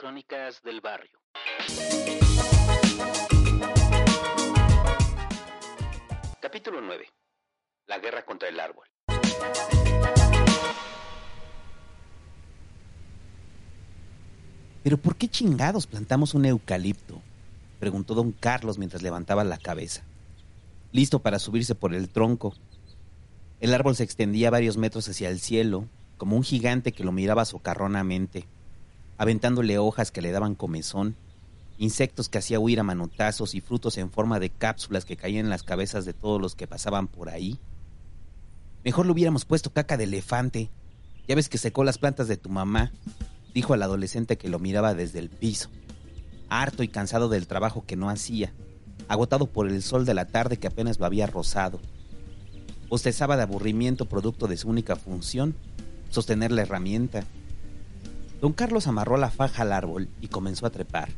Crónicas del Barrio. Capítulo 9. La guerra contra el árbol. ¿Pero por qué chingados plantamos un eucalipto? preguntó don Carlos mientras levantaba la cabeza, listo para subirse por el tronco. El árbol se extendía varios metros hacia el cielo, como un gigante que lo miraba socarronamente, aventándole hojas que le daban comezón, insectos que hacía huir a manotazos y frutos en forma de cápsulas que caían en las cabezas de todos los que pasaban por ahí. Mejor lo hubiéramos puesto caca de elefante. Ya ves que secó las plantas de tu mamá, dijo al adolescente que lo miraba desde el piso harto y cansado del trabajo que no hacía, agotado por el sol de la tarde que apenas lo había rozado. Bostezaba de aburrimiento producto de su única función, sostener la herramienta. Don Carlos amarró la faja al árbol y comenzó a trepar.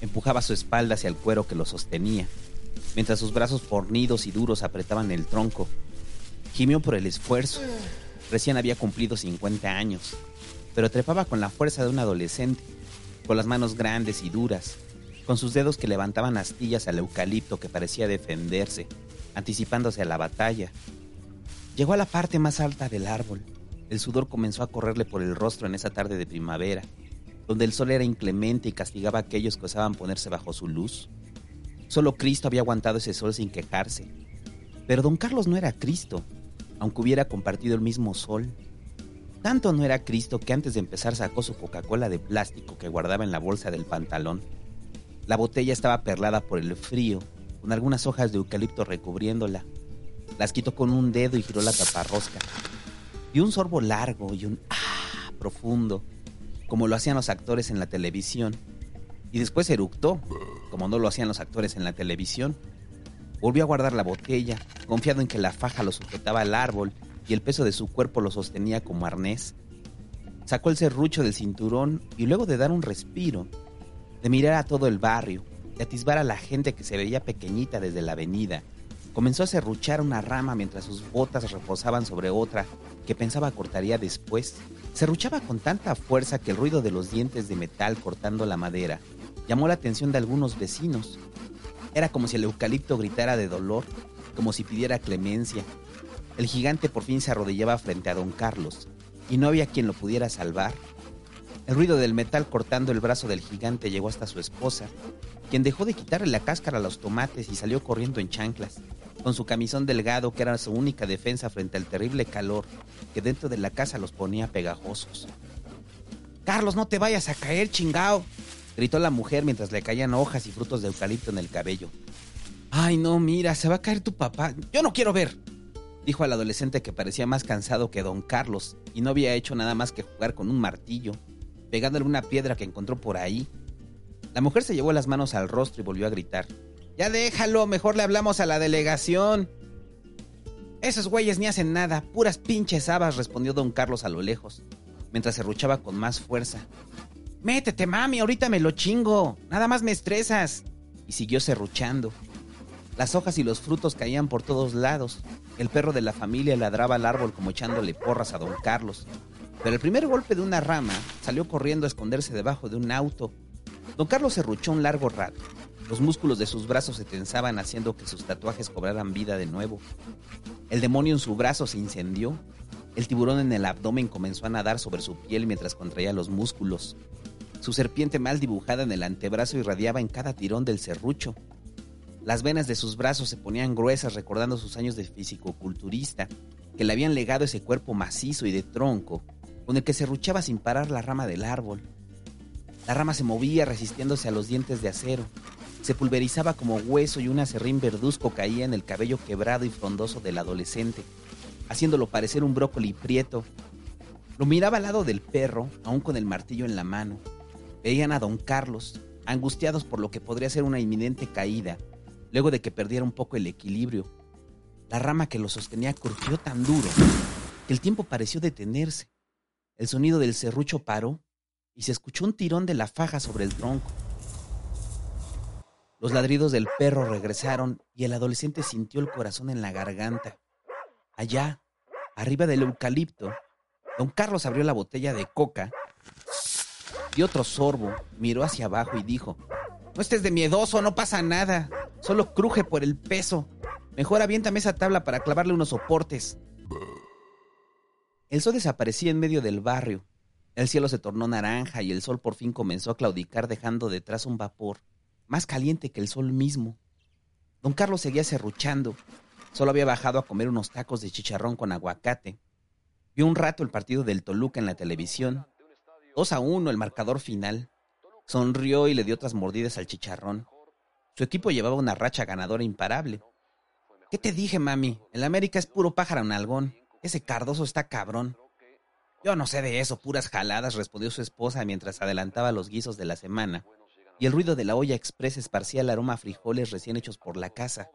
Empujaba su espalda hacia el cuero que lo sostenía, mientras sus brazos fornidos y duros apretaban el tronco. Gimió por el esfuerzo. Recién había cumplido 50 años, pero trepaba con la fuerza de un adolescente con las manos grandes y duras, con sus dedos que levantaban astillas al eucalipto que parecía defenderse, anticipándose a la batalla. Llegó a la parte más alta del árbol. El sudor comenzó a correrle por el rostro en esa tarde de primavera, donde el sol era inclemente y castigaba a aquellos que osaban ponerse bajo su luz. Solo Cristo había aguantado ese sol sin quejarse. Pero don Carlos no era Cristo, aunque hubiera compartido el mismo sol. Tanto no era Cristo que antes de empezar sacó su Coca-Cola de plástico que guardaba en la bolsa del pantalón. La botella estaba perlada por el frío, con algunas hojas de eucalipto recubriéndola. Las quitó con un dedo y giró la taparrosca. Y un sorbo largo y un ah profundo, como lo hacían los actores en la televisión. Y después eructó, como no lo hacían los actores en la televisión. Volvió a guardar la botella, confiado en que la faja lo sujetaba al árbol y el peso de su cuerpo lo sostenía como arnés. Sacó el serrucho del cinturón y luego de dar un respiro, de mirar a todo el barrio, de atisbar a la gente que se veía pequeñita desde la avenida, comenzó a serruchar una rama mientras sus botas reposaban sobre otra que pensaba cortaría después. Serruchaba con tanta fuerza que el ruido de los dientes de metal cortando la madera llamó la atención de algunos vecinos. Era como si el eucalipto gritara de dolor, como si pidiera clemencia, el gigante por fin se arrodillaba frente a don Carlos, y no había quien lo pudiera salvar. El ruido del metal cortando el brazo del gigante llegó hasta su esposa, quien dejó de quitarle la cáscara a los tomates y salió corriendo en chanclas, con su camisón delgado que era su única defensa frente al terrible calor que dentro de la casa los ponía pegajosos. Carlos, no te vayas a caer, chingao, gritó la mujer mientras le caían hojas y frutos de eucalipto en el cabello. Ay, no, mira, se va a caer tu papá. Yo no quiero ver dijo al adolescente que parecía más cansado que don Carlos y no había hecho nada más que jugar con un martillo, pegándole una piedra que encontró por ahí. La mujer se llevó las manos al rostro y volvió a gritar. Ya déjalo, mejor le hablamos a la delegación. Esos güeyes ni hacen nada, puras pinches habas, respondió don Carlos a lo lejos, mientras se ruchaba con más fuerza. Métete, mami, ahorita me lo chingo, nada más me estresas. Y siguió serruchando. Las hojas y los frutos caían por todos lados. El perro de la familia ladraba al árbol como echándole porras a don Carlos. Pero el primer golpe de una rama salió corriendo a esconderse debajo de un auto. Don Carlos se ruchó un largo rato. Los músculos de sus brazos se tensaban haciendo que sus tatuajes cobraran vida de nuevo. El demonio en su brazo se incendió. El tiburón en el abdomen comenzó a nadar sobre su piel mientras contraía los músculos. Su serpiente mal dibujada en el antebrazo irradiaba en cada tirón del serrucho. Las venas de sus brazos se ponían gruesas recordando sus años de fisicoculturista, que le habían legado ese cuerpo macizo y de tronco, con el que se ruchaba sin parar la rama del árbol. La rama se movía resistiéndose a los dientes de acero, se pulverizaba como hueso y un acerrín verduzco caía en el cabello quebrado y frondoso del adolescente, haciéndolo parecer un brócoli prieto. Lo miraba al lado del perro, aún con el martillo en la mano. Veían a don Carlos, angustiados por lo que podría ser una inminente caída, luego de que perdiera un poco el equilibrio. La rama que lo sostenía crujió tan duro que el tiempo pareció detenerse. El sonido del serrucho paró y se escuchó un tirón de la faja sobre el tronco. Los ladridos del perro regresaron y el adolescente sintió el corazón en la garganta. Allá, arriba del eucalipto, don Carlos abrió la botella de coca Dio otro sorbo, miró hacia abajo y dijo, no estés de miedoso, no pasa nada. Solo cruje por el peso. Mejor aviéntame esa tabla para clavarle unos soportes. El sol desaparecía en medio del barrio. El cielo se tornó naranja y el sol por fin comenzó a claudicar dejando detrás un vapor, más caliente que el sol mismo. Don Carlos seguía serruchando. Solo había bajado a comer unos tacos de chicharrón con aguacate. Vio un rato el partido del Toluca en la televisión. Dos a uno el marcador final. Sonrió y le dio otras mordidas al chicharrón. Su equipo llevaba una racha ganadora imparable. ¿Qué te dije, mami? El América es puro pájaro nalgón. Ese Cardoso está cabrón. Yo no sé de eso, puras jaladas, respondió su esposa mientras adelantaba los guisos de la semana, y el ruido de la olla express esparcía el aroma a frijoles recién hechos por la casa.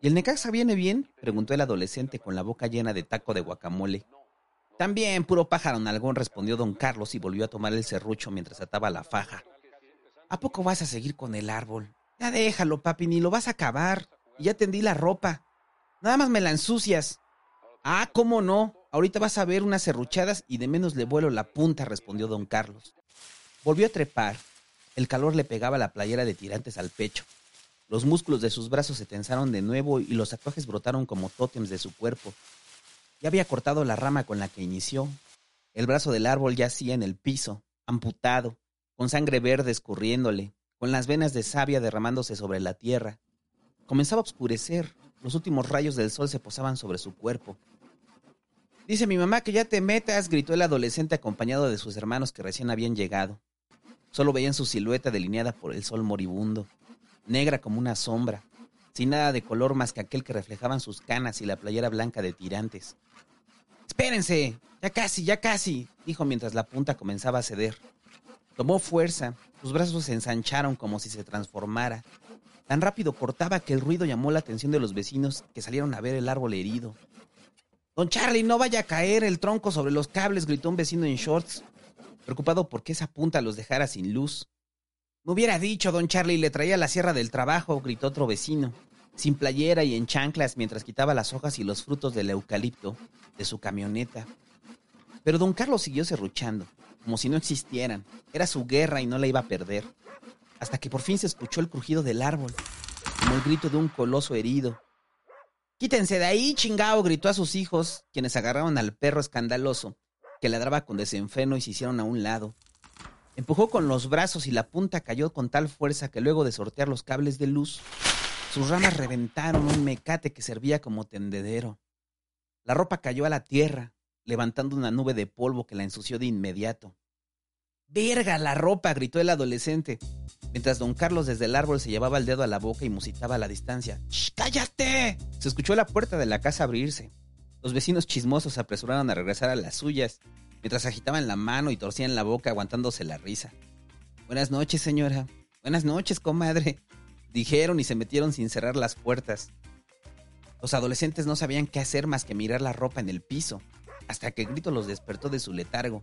¿Y el Necaxa viene bien? preguntó el adolescente con la boca llena de taco de guacamole. También, puro pájaro nalgón, respondió don Carlos y volvió a tomar el serrucho mientras ataba la faja. ¿A poco vas a seguir con el árbol? Ya déjalo, papi, ni lo vas a acabar. Y ya tendí la ropa. Nada más me la ensucias. Ah, ¿cómo no? Ahorita vas a ver unas serruchadas y de menos le vuelo la punta, respondió don Carlos. Volvió a trepar. El calor le pegaba la playera de tirantes al pecho. Los músculos de sus brazos se tensaron de nuevo y los tatuajes brotaron como tótems de su cuerpo. Ya había cortado la rama con la que inició. El brazo del árbol yacía en el piso, amputado, con sangre verde escurriéndole, con las venas de savia derramándose sobre la tierra. Comenzaba a oscurecer, los últimos rayos del sol se posaban sobre su cuerpo. Dice mi mamá que ya te metas, gritó el adolescente acompañado de sus hermanos que recién habían llegado. Solo veían su silueta delineada por el sol moribundo, negra como una sombra, sin nada de color más que aquel que reflejaban sus canas y la playera blanca de tirantes. Espérense, ya casi, ya casi, dijo mientras la punta comenzaba a ceder. Tomó fuerza, sus brazos se ensancharon como si se transformara. Tan rápido cortaba que el ruido llamó la atención de los vecinos que salieron a ver el árbol herido. Don Charlie, no vaya a caer el tronco sobre los cables, gritó un vecino en shorts, preocupado por que esa punta los dejara sin luz. Me hubiera dicho, don Charlie, le traía la sierra del trabajo, gritó otro vecino sin playera y en chanclas mientras quitaba las hojas y los frutos del eucalipto de su camioneta. Pero don Carlos siguió serruchando, como si no existieran. Era su guerra y no la iba a perder. Hasta que por fin se escuchó el crujido del árbol, como el grito de un coloso herido. Quítense de ahí, chingao, gritó a sus hijos, quienes agarraron al perro escandaloso, que ladraba con desenfreno y se hicieron a un lado. Empujó con los brazos y la punta cayó con tal fuerza que luego de sortear los cables de luz, sus ramas reventaron un mecate que servía como tendedero. La ropa cayó a la tierra, levantando una nube de polvo que la ensució de inmediato. ¡Verga la ropa! gritó el adolescente, mientras don Carlos desde el árbol se llevaba el dedo a la boca y musitaba a la distancia. ¡Shh, cállate! Se escuchó la puerta de la casa abrirse. Los vecinos chismosos se apresuraron a regresar a las suyas, mientras agitaban la mano y torcían la boca aguantándose la risa. Buenas noches, señora. Buenas noches, comadre dijeron y se metieron sin cerrar las puertas. Los adolescentes no sabían qué hacer más que mirar la ropa en el piso, hasta que Grito los despertó de su letargo.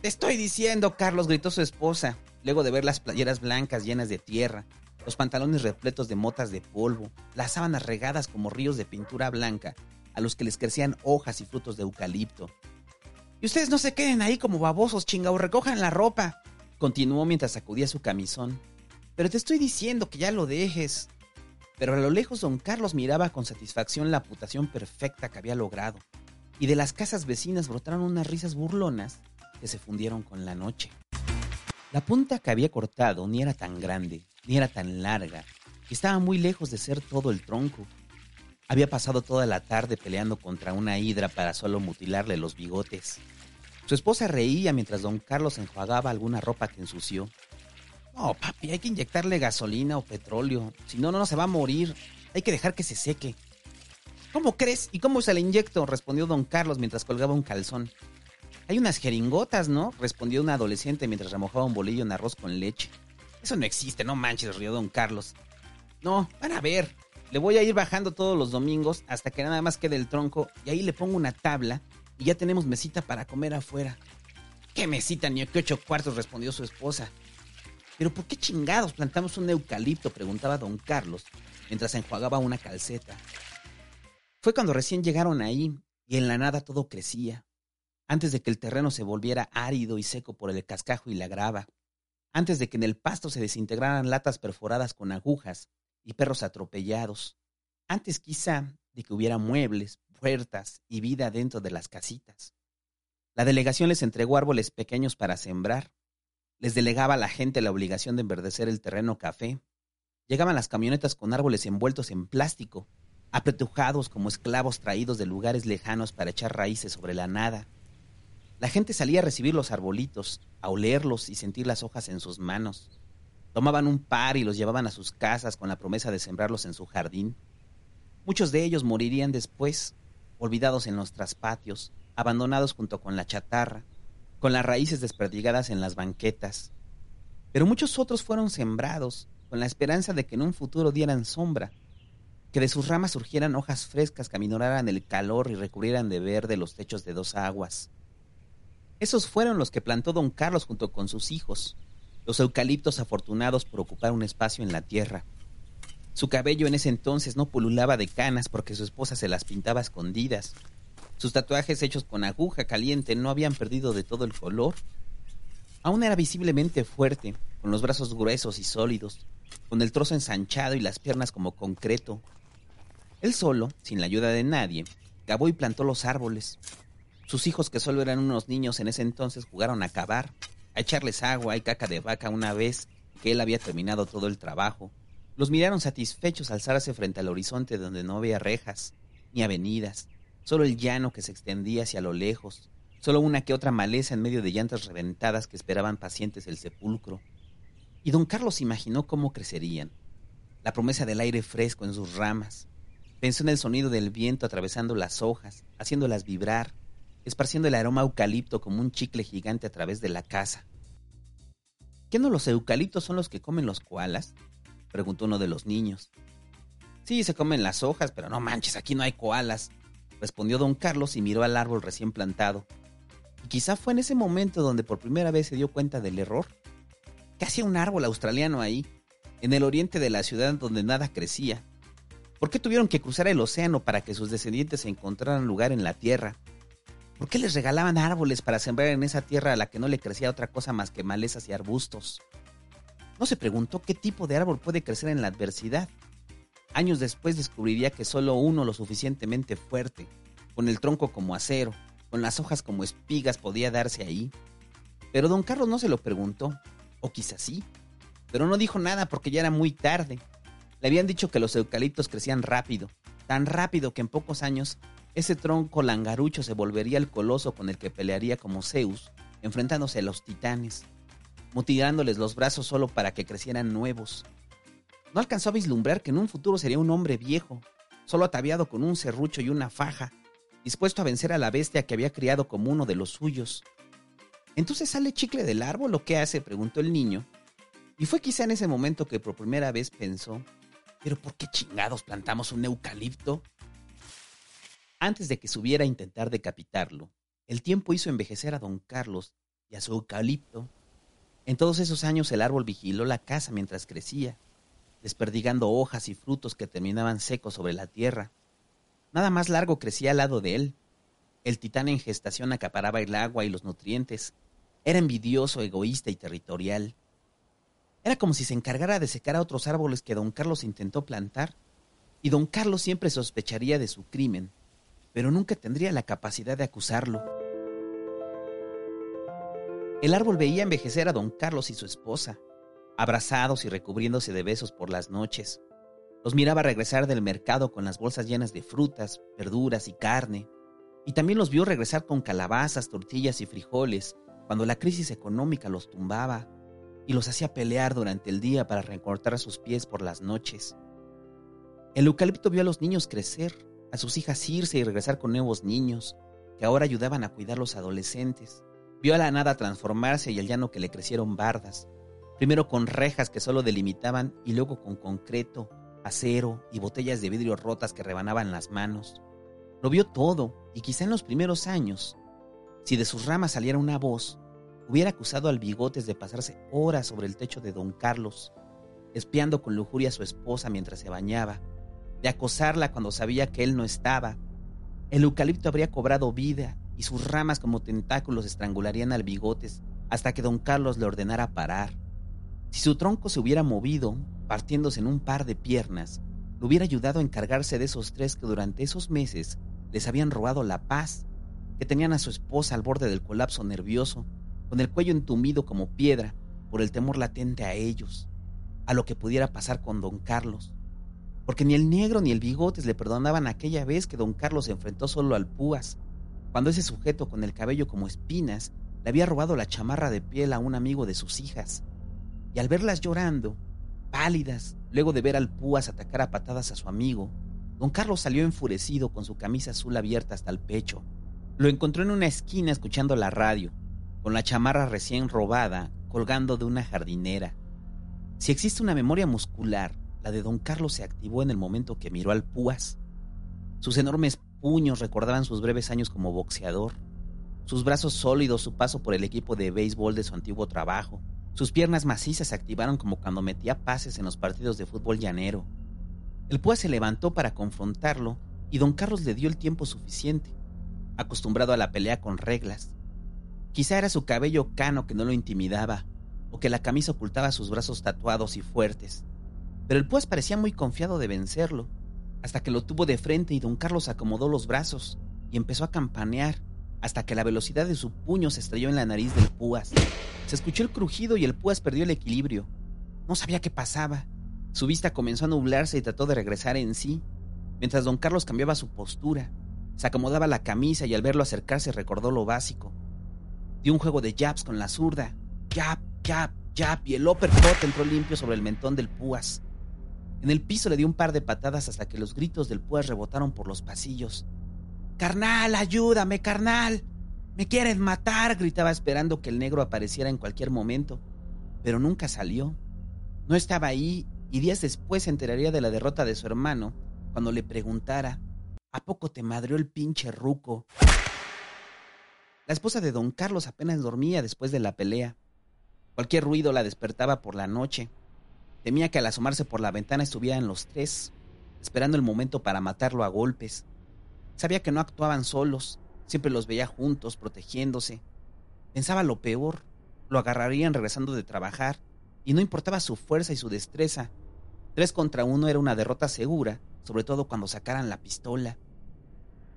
Te estoy diciendo, Carlos, gritó su esposa, luego de ver las playeras blancas llenas de tierra, los pantalones repletos de motas de polvo, las sábanas regadas como ríos de pintura blanca, a los que les crecían hojas y frutos de eucalipto. Y ustedes no se queden ahí como babosos, chingao, recojan la ropa, continuó mientras sacudía su camisón. Pero te estoy diciendo que ya lo dejes. Pero a lo lejos don Carlos miraba con satisfacción la putación perfecta que había logrado, y de las casas vecinas brotaron unas risas burlonas que se fundieron con la noche. La punta que había cortado ni era tan grande, ni era tan larga, y estaba muy lejos de ser todo el tronco. Había pasado toda la tarde peleando contra una hidra para solo mutilarle los bigotes. Su esposa reía mientras don Carlos enjuagaba alguna ropa que ensució. No, papi, hay que inyectarle gasolina o petróleo. Si no, no se va a morir. Hay que dejar que se seque. ¿Cómo crees? ¿Y cómo se le inyecto? respondió don Carlos mientras colgaba un calzón. Hay unas jeringotas, ¿no? respondió un adolescente mientras remojaba un bolillo en arroz con leche. Eso no existe, no manches, rió don Carlos. No, van a ver. Le voy a ir bajando todos los domingos hasta que nada más quede el tronco y ahí le pongo una tabla y ya tenemos mesita para comer afuera. ¿Qué mesita ni qué ocho cuartos? respondió su esposa. ¿Pero por qué chingados plantamos un eucalipto? preguntaba don Carlos mientras enjuagaba una calceta. Fue cuando recién llegaron ahí y en la nada todo crecía. antes de que el terreno se volviera árido y seco por el cascajo y la grava, antes de que en el pasto se desintegraran latas perforadas con agujas y perros atropellados, antes quizá de que hubiera muebles, puertas y vida dentro de las casitas. La delegación les entregó árboles pequeños para sembrar, les delegaba a la gente la obligación de enverdecer el terreno café, llegaban las camionetas con árboles envueltos en plástico, apretujados como esclavos traídos de lugares lejanos para echar raíces sobre la nada. La gente salía a recibir los arbolitos, a olerlos y sentir las hojas en sus manos. Tomaban un par y los llevaban a sus casas con la promesa de sembrarlos en su jardín. Muchos de ellos morirían después, olvidados en los traspatios, abandonados junto con la chatarra, con las raíces desperdigadas en las banquetas. Pero muchos otros fueron sembrados, con la esperanza de que en un futuro dieran sombra, que de sus ramas surgieran hojas frescas que aminoraran el calor y recubrieran de verde los techos de dos aguas. Esos fueron los que plantó don Carlos junto con sus hijos, los eucaliptos afortunados por ocupar un espacio en la tierra. Su cabello en ese entonces no pululaba de canas porque su esposa se las pintaba escondidas. Sus tatuajes hechos con aguja caliente no habían perdido de todo el color. Aún era visiblemente fuerte, con los brazos gruesos y sólidos, con el trozo ensanchado y las piernas como concreto. Él solo, sin la ayuda de nadie, cavó y plantó los árboles, sus hijos, que solo eran unos niños en ese entonces, jugaron a cavar, echarles agua y caca de vaca una vez que él había terminado todo el trabajo. Los miraron satisfechos alzarse frente al horizonte donde no había rejas, ni avenidas, solo el llano que se extendía hacia lo lejos, solo una que otra maleza en medio de llantas reventadas que esperaban pacientes el sepulcro. Y don Carlos imaginó cómo crecerían, la promesa del aire fresco en sus ramas. Pensó en el sonido del viento atravesando las hojas, haciéndolas vibrar, esparciendo el aroma eucalipto como un chicle gigante a través de la casa. ¿Qué no los eucaliptos son los que comen los koalas? preguntó uno de los niños. Sí, se comen las hojas, pero no manches, aquí no hay koalas, respondió don Carlos y miró al árbol recién plantado. Y quizá fue en ese momento donde por primera vez se dio cuenta del error. ¿Qué hacía un árbol australiano ahí, en el oriente de la ciudad donde nada crecía? ¿Por qué tuvieron que cruzar el océano para que sus descendientes encontraran lugar en la tierra? ¿Por qué les regalaban árboles para sembrar en esa tierra a la que no le crecía otra cosa más que malezas y arbustos? No se preguntó qué tipo de árbol puede crecer en la adversidad. Años después descubriría que solo uno lo suficientemente fuerte, con el tronco como acero, con las hojas como espigas, podía darse ahí. Pero don Carlos no se lo preguntó, o quizás sí, pero no dijo nada porque ya era muy tarde. Le habían dicho que los eucaliptos crecían rápido, tan rápido que en pocos años ese tronco langarucho se volvería el coloso con el que pelearía como Zeus, enfrentándose a los titanes, mutilándoles los brazos solo para que crecieran nuevos. No alcanzó a vislumbrar que en un futuro sería un hombre viejo, solo ataviado con un serrucho y una faja, dispuesto a vencer a la bestia que había criado como uno de los suyos. ¿Entonces sale chicle del árbol o qué hace? preguntó el niño. Y fue quizá en ese momento que por primera vez pensó, ¿pero por qué chingados plantamos un eucalipto? Antes de que subiera a intentar decapitarlo, el tiempo hizo envejecer a don Carlos y a su eucalipto. En todos esos años el árbol vigiló la casa mientras crecía, desperdigando hojas y frutos que terminaban secos sobre la tierra. Nada más largo crecía al lado de él. El titán en gestación acaparaba el agua y los nutrientes. Era envidioso, egoísta y territorial. Era como si se encargara de secar a otros árboles que don Carlos intentó plantar, y don Carlos siempre sospecharía de su crimen pero nunca tendría la capacidad de acusarlo. El árbol veía envejecer a don Carlos y su esposa, abrazados y recubriéndose de besos por las noches. Los miraba regresar del mercado con las bolsas llenas de frutas, verduras y carne, y también los vio regresar con calabazas, tortillas y frijoles cuando la crisis económica los tumbaba y los hacía pelear durante el día para recortar sus pies por las noches. El eucalipto vio a los niños crecer a sus hijas irse y regresar con nuevos niños, que ahora ayudaban a cuidar los adolescentes. Vio a la nada transformarse y al llano que le crecieron bardas, primero con rejas que solo delimitaban y luego con concreto, acero y botellas de vidrio rotas que rebanaban las manos. Lo vio todo y quizá en los primeros años, si de sus ramas saliera una voz, hubiera acusado al bigotes de pasarse horas sobre el techo de don Carlos, espiando con lujuria a su esposa mientras se bañaba de acosarla cuando sabía que él no estaba. El eucalipto habría cobrado vida y sus ramas como tentáculos estrangularían al bigotes hasta que don Carlos le ordenara parar. Si su tronco se hubiera movido, partiéndose en un par de piernas, le hubiera ayudado a encargarse de esos tres que durante esos meses les habían robado la paz, que tenían a su esposa al borde del colapso nervioso, con el cuello entumido como piedra por el temor latente a ellos, a lo que pudiera pasar con don Carlos. Porque ni el negro ni el bigotes le perdonaban aquella vez que don Carlos se enfrentó solo al púas, cuando ese sujeto con el cabello como espinas le había robado la chamarra de piel a un amigo de sus hijas. Y al verlas llorando, pálidas, luego de ver al púas atacar a patadas a su amigo, don Carlos salió enfurecido con su camisa azul abierta hasta el pecho. Lo encontró en una esquina escuchando la radio, con la chamarra recién robada colgando de una jardinera. Si existe una memoria muscular, la de don Carlos se activó en el momento que miró al púas. Sus enormes puños recordaban sus breves años como boxeador, sus brazos sólidos, su paso por el equipo de béisbol de su antiguo trabajo. Sus piernas macizas se activaron como cuando metía pases en los partidos de fútbol llanero. El púas se levantó para confrontarlo y don Carlos le dio el tiempo suficiente, acostumbrado a la pelea con reglas. Quizá era su cabello cano que no lo intimidaba, o que la camisa ocultaba sus brazos tatuados y fuertes. Pero el púas parecía muy confiado de vencerlo, hasta que lo tuvo de frente y don Carlos acomodó los brazos y empezó a campanear hasta que la velocidad de su puño se estrelló en la nariz del púas. Se escuchó el crujido y el púas perdió el equilibrio. No sabía qué pasaba. Su vista comenzó a nublarse y trató de regresar en sí, mientras don Carlos cambiaba su postura. Se acomodaba la camisa y al verlo acercarse recordó lo básico. Dio un juego de jabs con la zurda. Jab, jab, jab y el uppercut entró limpio sobre el mentón del púas. En el piso le dio un par de patadas hasta que los gritos del púas rebotaron por los pasillos. Carnal, ayúdame, carnal. Me quieren matar, gritaba esperando que el negro apareciera en cualquier momento. Pero nunca salió. No estaba ahí y días después se enteraría de la derrota de su hermano cuando le preguntara, ¿a poco te madrió el pinche ruco? La esposa de don Carlos apenas dormía después de la pelea. Cualquier ruido la despertaba por la noche. Temía que al asomarse por la ventana estuvieran los tres, esperando el momento para matarlo a golpes. Sabía que no actuaban solos, siempre los veía juntos, protegiéndose. Pensaba lo peor, lo agarrarían regresando de trabajar, y no importaba su fuerza y su destreza. Tres contra uno era una derrota segura, sobre todo cuando sacaran la pistola.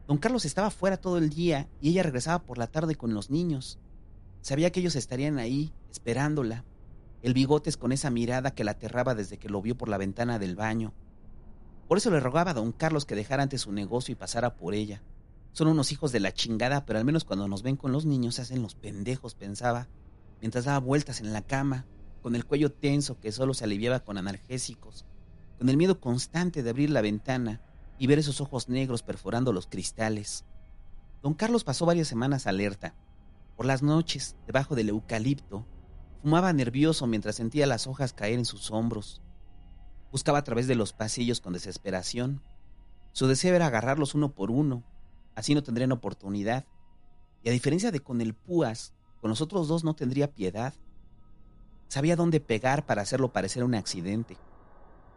Don Carlos estaba fuera todo el día y ella regresaba por la tarde con los niños. Sabía que ellos estarían ahí, esperándola. El bigotes con esa mirada que la aterraba desde que lo vio por la ventana del baño. Por eso le rogaba a don Carlos que dejara antes su negocio y pasara por ella. Son unos hijos de la chingada, pero al menos cuando nos ven con los niños se hacen los pendejos, pensaba, mientras daba vueltas en la cama, con el cuello tenso que solo se aliviaba con analgésicos, con el miedo constante de abrir la ventana y ver esos ojos negros perforando los cristales. Don Carlos pasó varias semanas alerta. Por las noches, debajo del eucalipto, fumaba nervioso mientras sentía las hojas caer en sus hombros. Buscaba a través de los pasillos con desesperación. Su deseo era agarrarlos uno por uno, así no tendrían oportunidad. Y a diferencia de con el Púas, con los otros dos no tendría piedad. Sabía dónde pegar para hacerlo parecer un accidente.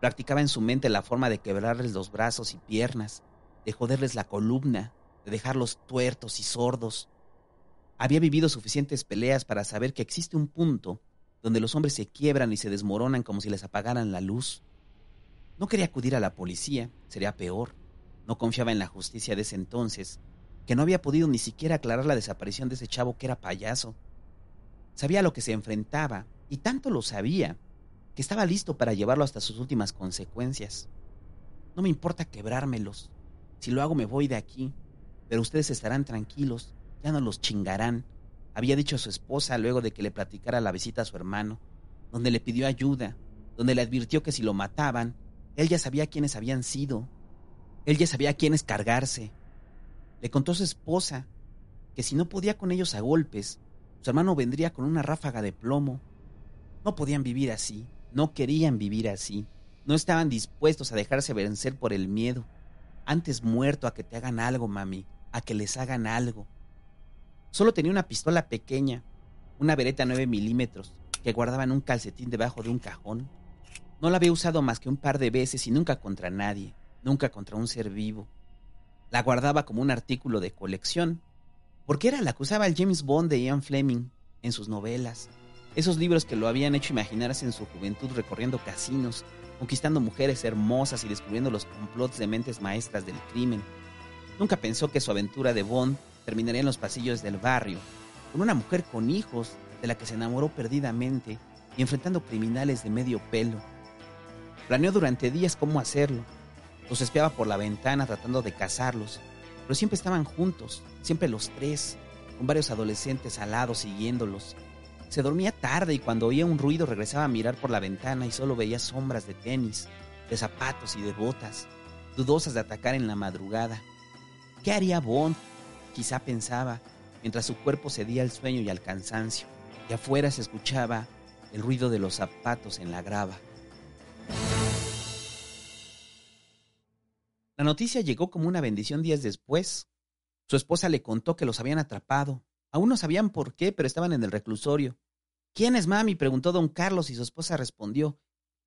Practicaba en su mente la forma de quebrarles los brazos y piernas, de joderles la columna, de dejarlos tuertos y sordos. Había vivido suficientes peleas para saber que existe un punto donde los hombres se quiebran y se desmoronan como si les apagaran la luz. No quería acudir a la policía, sería peor. No confiaba en la justicia de ese entonces, que no había podido ni siquiera aclarar la desaparición de ese chavo que era payaso. Sabía a lo que se enfrentaba, y tanto lo sabía, que estaba listo para llevarlo hasta sus últimas consecuencias. No me importa quebrármelos. Si lo hago me voy de aquí, pero ustedes estarán tranquilos, ya no los chingarán, había dicho a su esposa luego de que le platicara la visita a su hermano, donde le pidió ayuda, donde le advirtió que si lo mataban, él ya sabía quiénes habían sido. Él ya sabía quiénes cargarse. Le contó a su esposa que si no podía con ellos a golpes, su hermano vendría con una ráfaga de plomo. No podían vivir así, no querían vivir así, no estaban dispuestos a dejarse vencer por el miedo. Antes muerto a que te hagan algo, mami, a que les hagan algo. Solo tenía una pistola pequeña, una vereta 9 milímetros, que guardaba en un calcetín debajo de un cajón. No la había usado más que un par de veces y nunca contra nadie, nunca contra un ser vivo. La guardaba como un artículo de colección. Porque era la acusaba el James Bond de Ian Fleming en sus novelas. Esos libros que lo habían hecho imaginarse en su juventud recorriendo casinos, conquistando mujeres hermosas y descubriendo los complots de mentes maestras del crimen. Nunca pensó que su aventura de Bond terminaría en los pasillos del barrio, con una mujer con hijos de la que se enamoró perdidamente y enfrentando criminales de medio pelo. Planeó durante días cómo hacerlo. Los espiaba por la ventana tratando de cazarlos, pero siempre estaban juntos, siempre los tres, con varios adolescentes al lado siguiéndolos. Se dormía tarde y cuando oía un ruido regresaba a mirar por la ventana y solo veía sombras de tenis, de zapatos y de botas, dudosas de atacar en la madrugada. ¿Qué haría Bond? Quizá pensaba, mientras su cuerpo cedía al sueño y al cansancio, y afuera se escuchaba el ruido de los zapatos en la grava. La noticia llegó como una bendición días después. Su esposa le contó que los habían atrapado. Aún no sabían por qué, pero estaban en el reclusorio. ¿Quién es mami? preguntó don Carlos y su esposa respondió.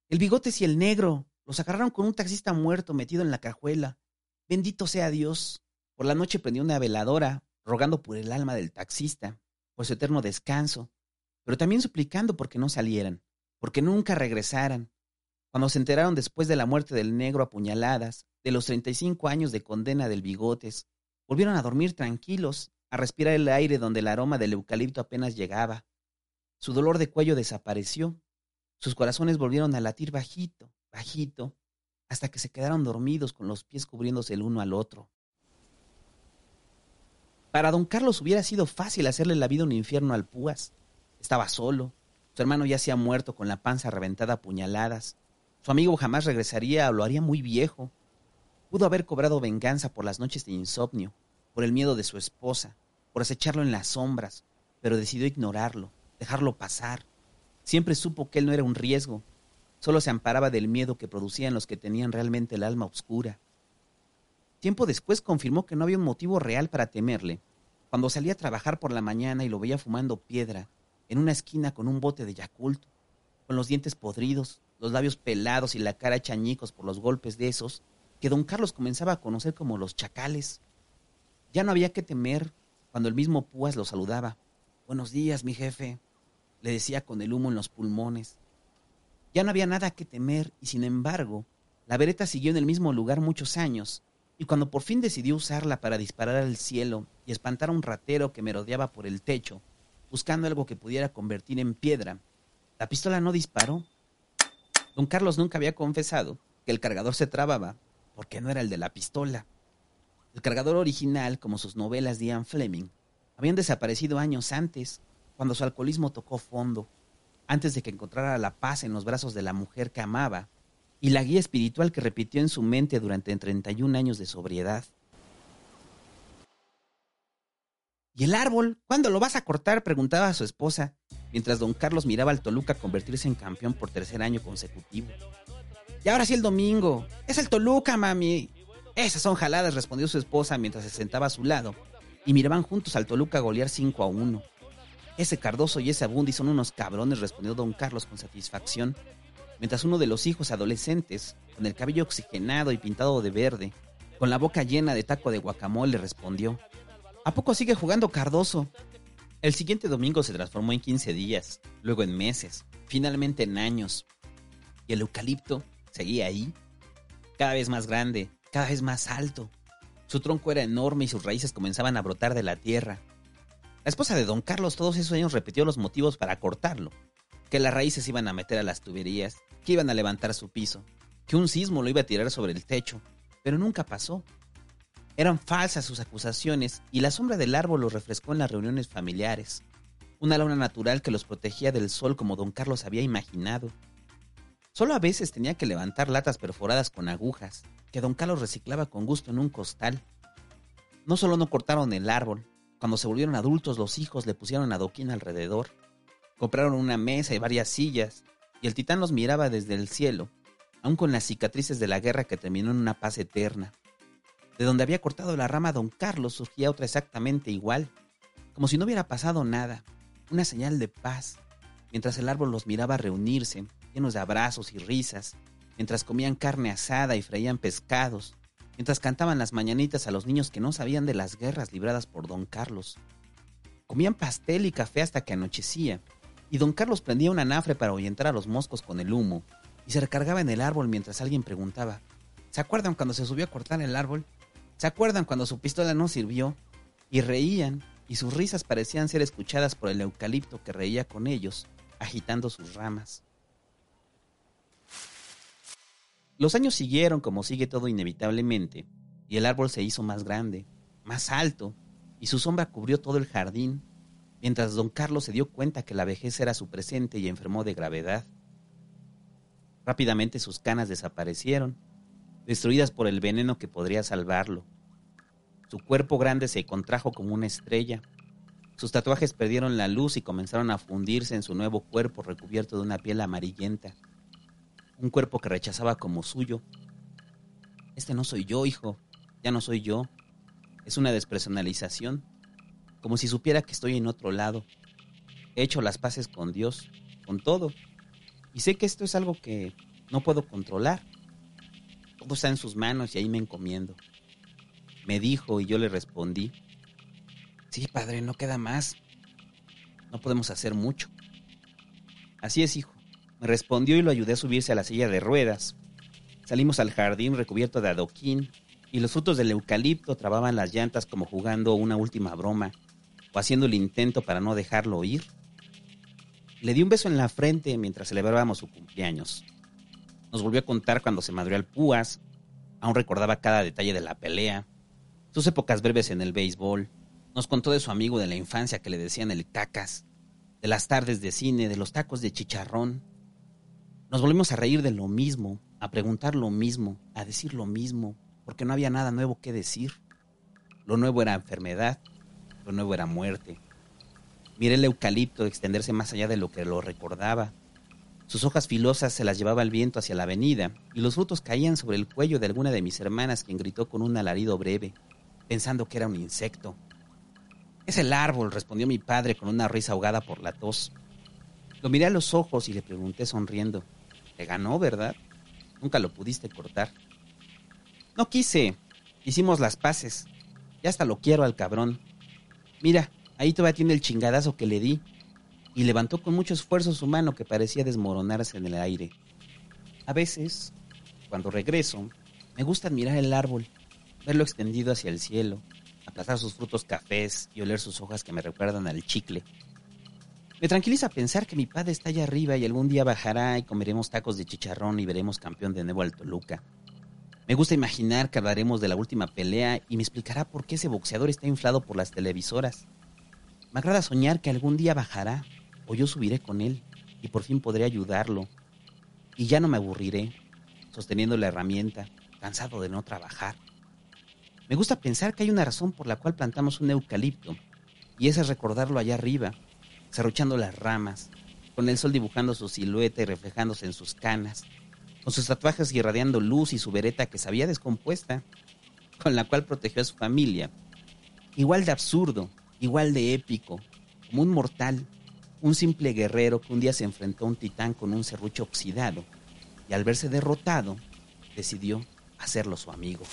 El bigotes y el negro. Los agarraron con un taxista muerto metido en la cajuela. Bendito sea Dios. Por la noche prendió una veladora, rogando por el alma del taxista, por su eterno descanso, pero también suplicando porque no salieran, porque nunca regresaran. Cuando se enteraron después de la muerte del negro a puñaladas, de los 35 años de condena del bigotes, volvieron a dormir tranquilos, a respirar el aire donde el aroma del eucalipto apenas llegaba. Su dolor de cuello desapareció, sus corazones volvieron a latir bajito, bajito, hasta que se quedaron dormidos con los pies cubriéndose el uno al otro. Para don Carlos hubiera sido fácil hacerle la vida un infierno al púas. Estaba solo, su hermano ya se ha muerto con la panza reventada a puñaladas, su amigo jamás regresaría o lo haría muy viejo. Pudo haber cobrado venganza por las noches de insomnio, por el miedo de su esposa, por acecharlo en las sombras, pero decidió ignorarlo, dejarlo pasar. Siempre supo que él no era un riesgo, solo se amparaba del miedo que producían los que tenían realmente el alma oscura. Tiempo después confirmó que no había un motivo real para temerle, cuando salía a trabajar por la mañana y lo veía fumando piedra en una esquina con un bote de Yakult, con los dientes podridos, los labios pelados y la cara chañicos por los golpes de esos que don Carlos comenzaba a conocer como los chacales. Ya no había que temer cuando el mismo Púas lo saludaba. Buenos días, mi jefe, le decía con el humo en los pulmones. Ya no había nada que temer y sin embargo, la vereta siguió en el mismo lugar muchos años y cuando por fin decidió usarla para disparar al cielo y espantar a un ratero que merodeaba por el techo, buscando algo que pudiera convertir en piedra, la pistola no disparó. Don Carlos nunca había confesado que el cargador se trababa porque no era el de la pistola. El cargador original, como sus novelas de Ian Fleming, habían desaparecido años antes, cuando su alcoholismo tocó fondo, antes de que encontrara la paz en los brazos de la mujer que amaba y la guía espiritual que repitió en su mente durante 31 años de sobriedad. ¿Y el árbol? ¿Cuándo lo vas a cortar? preguntaba a su esposa, mientras don Carlos miraba al Toluca convertirse en campeón por tercer año consecutivo. Y ahora sí el domingo. Es el Toluca, mami. Esas son jaladas, respondió su esposa mientras se sentaba a su lado y miraban juntos al Toluca golear 5 a 1. Ese Cardoso y ese Abundi son unos cabrones, respondió don Carlos con satisfacción, mientras uno de los hijos adolescentes, con el cabello oxigenado y pintado de verde, con la boca llena de taco de guacamole, respondió, ¿A poco sigue jugando Cardoso? El siguiente domingo se transformó en 15 días, luego en meses, finalmente en años. Y el eucalipto seguía ahí, cada vez más grande, cada vez más alto. Su tronco era enorme y sus raíces comenzaban a brotar de la tierra. La esposa de don Carlos todos esos años repitió los motivos para cortarlo. Que las raíces iban a meter a las tuberías, que iban a levantar su piso, que un sismo lo iba a tirar sobre el techo, pero nunca pasó. Eran falsas sus acusaciones y la sombra del árbol los refrescó en las reuniones familiares. Una luna natural que los protegía del sol como don Carlos había imaginado. Solo a veces tenía que levantar latas perforadas con agujas, que don Carlos reciclaba con gusto en un costal. No solo no cortaron el árbol, cuando se volvieron adultos los hijos le pusieron adoquín alrededor. Compraron una mesa y varias sillas, y el titán los miraba desde el cielo, aun con las cicatrices de la guerra que terminó en una paz eterna. De donde había cortado la rama don Carlos surgía otra exactamente igual, como si no hubiera pasado nada, una señal de paz, mientras el árbol los miraba reunirse, llenos de abrazos y risas, mientras comían carne asada y freían pescados, mientras cantaban las mañanitas a los niños que no sabían de las guerras libradas por don Carlos. Comían pastel y café hasta que anochecía, y don Carlos prendía un anafre para ahuyentar a los moscos con el humo, y se recargaba en el árbol mientras alguien preguntaba, ¿se acuerdan cuando se subió a cortar el árbol? ¿Se acuerdan cuando su pistola no sirvió? Y reían, y sus risas parecían ser escuchadas por el eucalipto que reía con ellos, agitando sus ramas. Los años siguieron como sigue todo inevitablemente, y el árbol se hizo más grande, más alto, y su sombra cubrió todo el jardín, mientras don Carlos se dio cuenta que la vejez era su presente y enfermó de gravedad. Rápidamente sus canas desaparecieron, destruidas por el veneno que podría salvarlo. Su cuerpo grande se contrajo como una estrella. Sus tatuajes perdieron la luz y comenzaron a fundirse en su nuevo cuerpo recubierto de una piel amarillenta un cuerpo que rechazaba como suyo. Este no soy yo, hijo, ya no soy yo. Es una despersonalización, como si supiera que estoy en otro lado. He hecho las paces con Dios, con todo, y sé que esto es algo que no puedo controlar. Todo está en sus manos y ahí me encomiendo. Me dijo y yo le respondí, sí, padre, no queda más. No podemos hacer mucho. Así es, hijo. Me respondió y lo ayudé a subirse a la silla de ruedas. Salimos al jardín recubierto de adoquín y los frutos del eucalipto trababan las llantas como jugando una última broma o haciendo el intento para no dejarlo oír. Le di un beso en la frente mientras celebrábamos su cumpleaños. Nos volvió a contar cuando se madrió al púas. Aún recordaba cada detalle de la pelea, sus épocas breves en el béisbol. Nos contó de su amigo de la infancia que le decían el cacas, de las tardes de cine, de los tacos de chicharrón, nos volvimos a reír de lo mismo, a preguntar lo mismo, a decir lo mismo, porque no había nada nuevo que decir. Lo nuevo era enfermedad, nuevo era muerte. Miré el eucalipto extenderse más allá de lo que lo recordaba. Sus hojas filosas se las llevaba el viento hacia la avenida y los frutos caían sobre el cuello de alguna de mis hermanas quien gritó con un alarido breve, pensando que era un insecto. Es el árbol, respondió mi padre con una risa ahogada por la tos. Lo miré a los ojos y le pregunté sonriendo, te ganó, ¿verdad? Nunca lo pudiste cortar. No quise. Hicimos las paces. Ya hasta lo quiero al cabrón. Mira, ahí todavía tiene el chingadazo que le di. Y levantó con mucho esfuerzo su mano que parecía desmoronarse en el aire. A veces, cuando regreso, me gusta admirar el árbol, verlo extendido hacia el cielo, aplastar sus frutos cafés y oler sus hojas que me recuerdan al chicle. Me tranquiliza pensar que mi padre está allá arriba y algún día bajará y comeremos tacos de chicharrón y veremos campeón de nuevo al Toluca. Me gusta imaginar que hablaremos de la última pelea y me explicará por qué ese boxeador está inflado por las televisoras. Me agrada soñar que algún día bajará o yo subiré con él y por fin podré ayudarlo. Y ya no me aburriré sosteniendo la herramienta, cansado de no trabajar. Me gusta pensar que hay una razón por la cual plantamos un eucalipto y esa es recordarlo allá arriba serruchando las ramas, con el sol dibujando su silueta y reflejándose en sus canas, con sus tatuajes irradiando luz y su vereta que se había descompuesta, con la cual protegió a su familia. Igual de absurdo, igual de épico, como un mortal, un simple guerrero que un día se enfrentó a un titán con un serrucho oxidado y al verse derrotado, decidió hacerlo su amigo.